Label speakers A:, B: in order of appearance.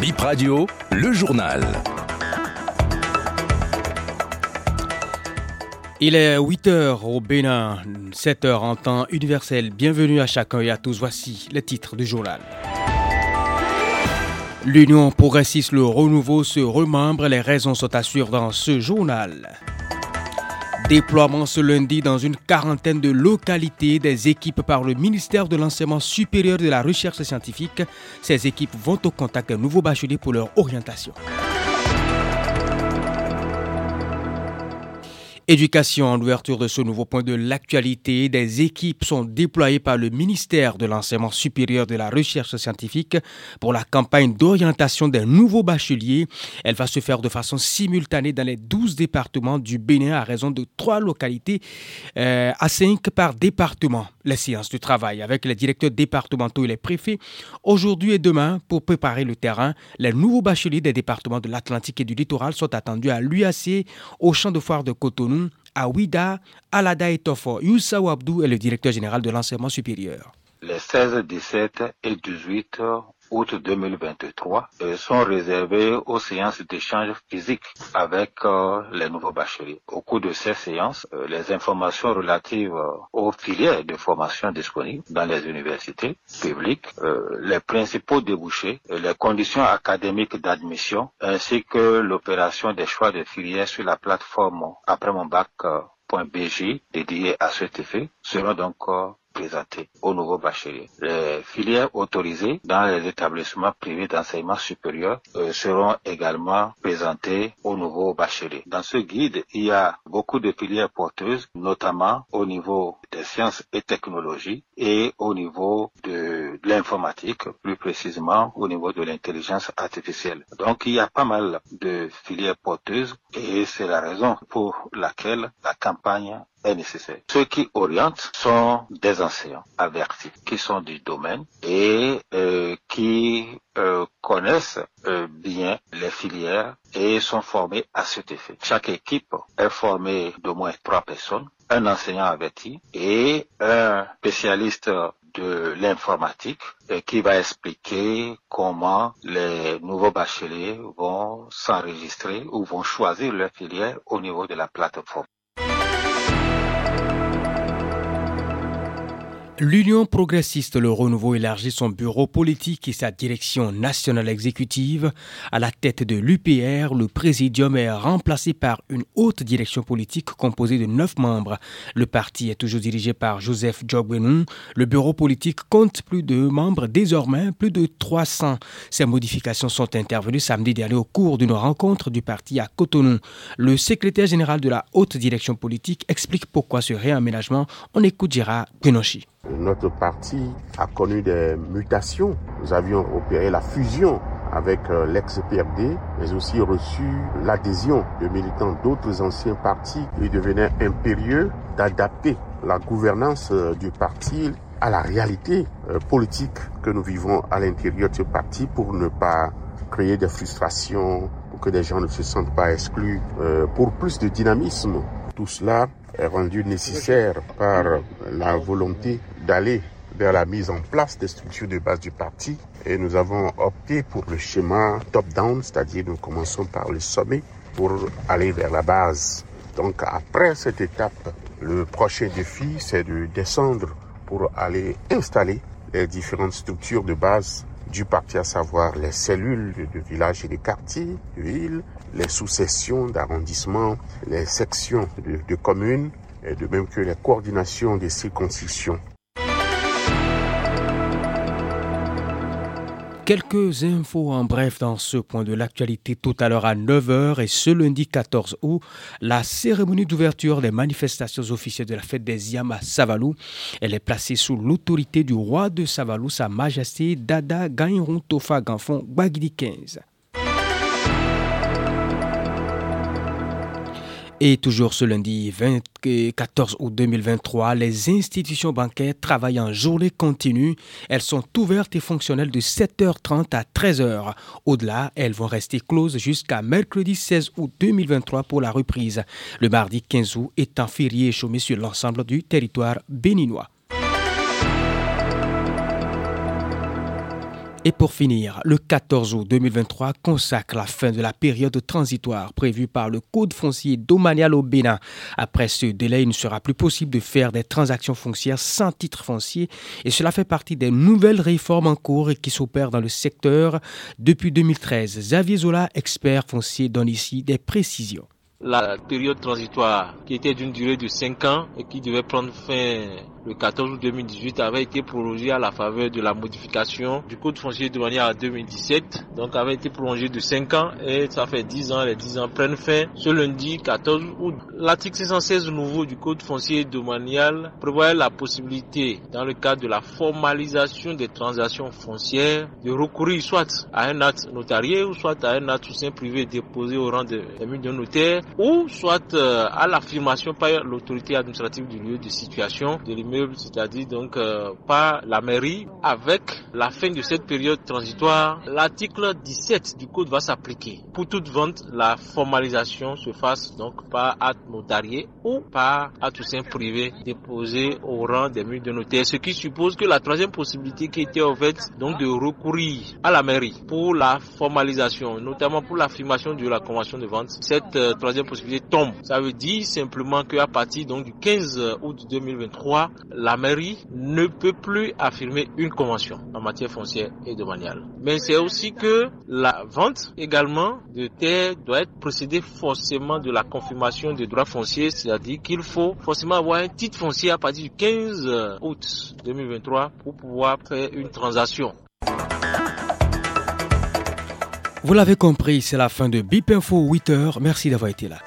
A: Bip Radio, le journal.
B: Il est 8h au Bénin, 7h en temps universel. Bienvenue à chacun et à tous. Voici les titres du journal. L'Union progressiste, le renouveau se remembre. Les raisons sont assurées dans ce journal. Déploiement ce lundi dans une quarantaine de localités des équipes par le ministère de l'Enseignement supérieur de la Recherche scientifique. Ces équipes vont au contact des nouveaux bacheliers pour leur orientation. Éducation en ouverture de ce nouveau point de l'actualité, des équipes sont déployées par le ministère de l'Enseignement supérieur de la Recherche scientifique pour la campagne d'orientation des nouveaux bacheliers. Elle va se faire de façon simultanée dans les 12 départements du Bénin à raison de trois localités euh, à 5 par département. Les séances de travail avec les directeurs départementaux et les préfets aujourd'hui et demain pour préparer le terrain. Les nouveaux bacheliers des départements de l'Atlantique et du littoral sont attendus à l'UAC au champ de foire de Cotonou à Ouida, Alada et Tofo. Youssa Abdou est le directeur général de l'enseignement supérieur.
C: Les 16, 17 et 18 août 2023 euh, sont réservés aux séances d'échange physique avec euh, les nouveaux bacheliers. Au cours de ces séances, euh, les informations relatives aux filières de formation disponibles dans les universités publiques, les principaux débouchés, les conditions académiques d'admission, ainsi que l'opération des choix de filières sur la plateforme après mon à cet effet seront donc présentés aux nouveaux bacheliers. Les filières autorisées dans les établissements privés d'enseignement supérieur euh, seront également présentées aux nouveaux bacheliers. Dans ce guide, il y a beaucoup de filières porteuses, notamment au niveau des sciences et technologies et au niveau de l'informatique, plus précisément au niveau de l'intelligence artificielle. Donc il y a pas mal de filières porteuses et c'est la raison pour laquelle la campagne nécessaire. Ceux qui orientent sont des enseignants avertis, qui sont du domaine et euh, qui euh, connaissent euh, bien les filières et sont formés à cet effet. Chaque équipe est formée d'au moins trois personnes, un enseignant averti et un spécialiste de l'informatique qui va expliquer comment les nouveaux bacheliers vont s'enregistrer ou vont choisir leur filière au niveau de la plateforme.
B: L'Union progressiste Le Renouveau élargit son bureau politique et sa direction nationale exécutive. À la tête de l'UPR, le présidium est remplacé par une haute direction politique composée de neuf membres. Le parti est toujours dirigé par Joseph Jogbenou. Le bureau politique compte plus de membres, désormais plus de 300. Ces modifications sont intervenues samedi dernier au cours d'une rencontre du parti à Cotonou. Le secrétaire général de la haute direction politique explique pourquoi ce réaménagement. On écoute Gérard
D: notre parti a connu des mutations. Nous avions opéré la fusion avec euh, l'ex-PRD, mais aussi reçu l'adhésion de militants d'autres anciens partis. Il devenait impérieux d'adapter la gouvernance euh, du parti à la réalité euh, politique que nous vivons à l'intérieur de ce parti pour ne pas créer des frustrations, pour que les gens ne se sentent pas exclus, pour plus de dynamisme. Tout cela est rendu nécessaire par la volonté d'aller vers la mise en place des structures de base du parti et nous avons opté pour le schéma top-down, c'est-à-dire nous commençons par le sommet pour aller vers la base. Donc après cette étape, le prochain défi, c'est de descendre pour aller installer les différentes structures de base du parti, à savoir les cellules de villages et de quartiers, villes, les sous-sessions d'arrondissement, les sections de, de communes, et de même que les coordinations des circonscriptions.
B: Quelques infos en bref dans ce point de l'actualité tout à l'heure à 9h et ce lundi 14 août, la cérémonie d'ouverture des manifestations officielles de la fête des Yam à Savalou. Elle est placée sous l'autorité du roi de Savalou, Sa Majesté Dada Gaïron Tofa Ganfon Bagidi 15. Et toujours ce lundi 14 août 2023, les institutions bancaires travaillent en journée continue. Elles sont ouvertes et fonctionnelles de 7h30 à 13h. Au-delà, elles vont rester closes jusqu'à mercredi 16 août 2023 pour la reprise. Le mardi 15 août étant férié et chômé sur l'ensemble du territoire béninois. Et pour finir, le 14 août 2023 consacre la fin de la période transitoire prévue par le Code foncier domanial au Bénin. Après ce délai, il ne sera plus possible de faire des transactions foncières sans titre foncier et cela fait partie des nouvelles réformes en cours qui s'opèrent dans le secteur depuis 2013. Xavier Zola, expert foncier, donne ici des précisions.
E: La période transitoire qui était d'une durée de 5 ans et qui devait prendre fin le 14 août 2018 avait été prolongé à la faveur de la modification du code foncier de manière à 2017. Donc avait été prolongé de 5 ans et ça fait 10 ans. Les 10 ans prennent fin ce lundi 14 août. L'article 616 nouveau du code foncier domanial prévoit la possibilité, dans le cadre de la formalisation des transactions foncières, de recourir soit à un acte notarié ou soit à un acte soutien privé déposé au rang de, de notaire ou soit euh, à l'affirmation par l'autorité administrative du lieu de situation de l'immeuble c'est-à-dire donc euh, par la mairie. Avec la fin de cette période transitoire, l'article 17 du code va s'appliquer. Pour toute vente, la formalisation se fasse donc par acte notarié ou par acte privé déposé au rang des murs de notaire, ce qui suppose que la troisième possibilité qui était ouverte donc de recourir à la mairie pour la formalisation, notamment pour l'affirmation de la convention de vente, cette euh, troisième possibilité tombe. Ça veut dire simplement qu'à partir donc du 15 août 2023, la mairie ne peut plus affirmer une convention en matière foncière et domaniale. Mais c'est aussi que la vente également de terre doit être précédée forcément de la confirmation des droits fonciers, c'est-à-dire qu'il faut forcément avoir un titre foncier à partir du 15 août 2023 pour pouvoir faire une transaction.
B: Vous l'avez compris, c'est la fin de BIP Info 8 heures. Merci d'avoir été là.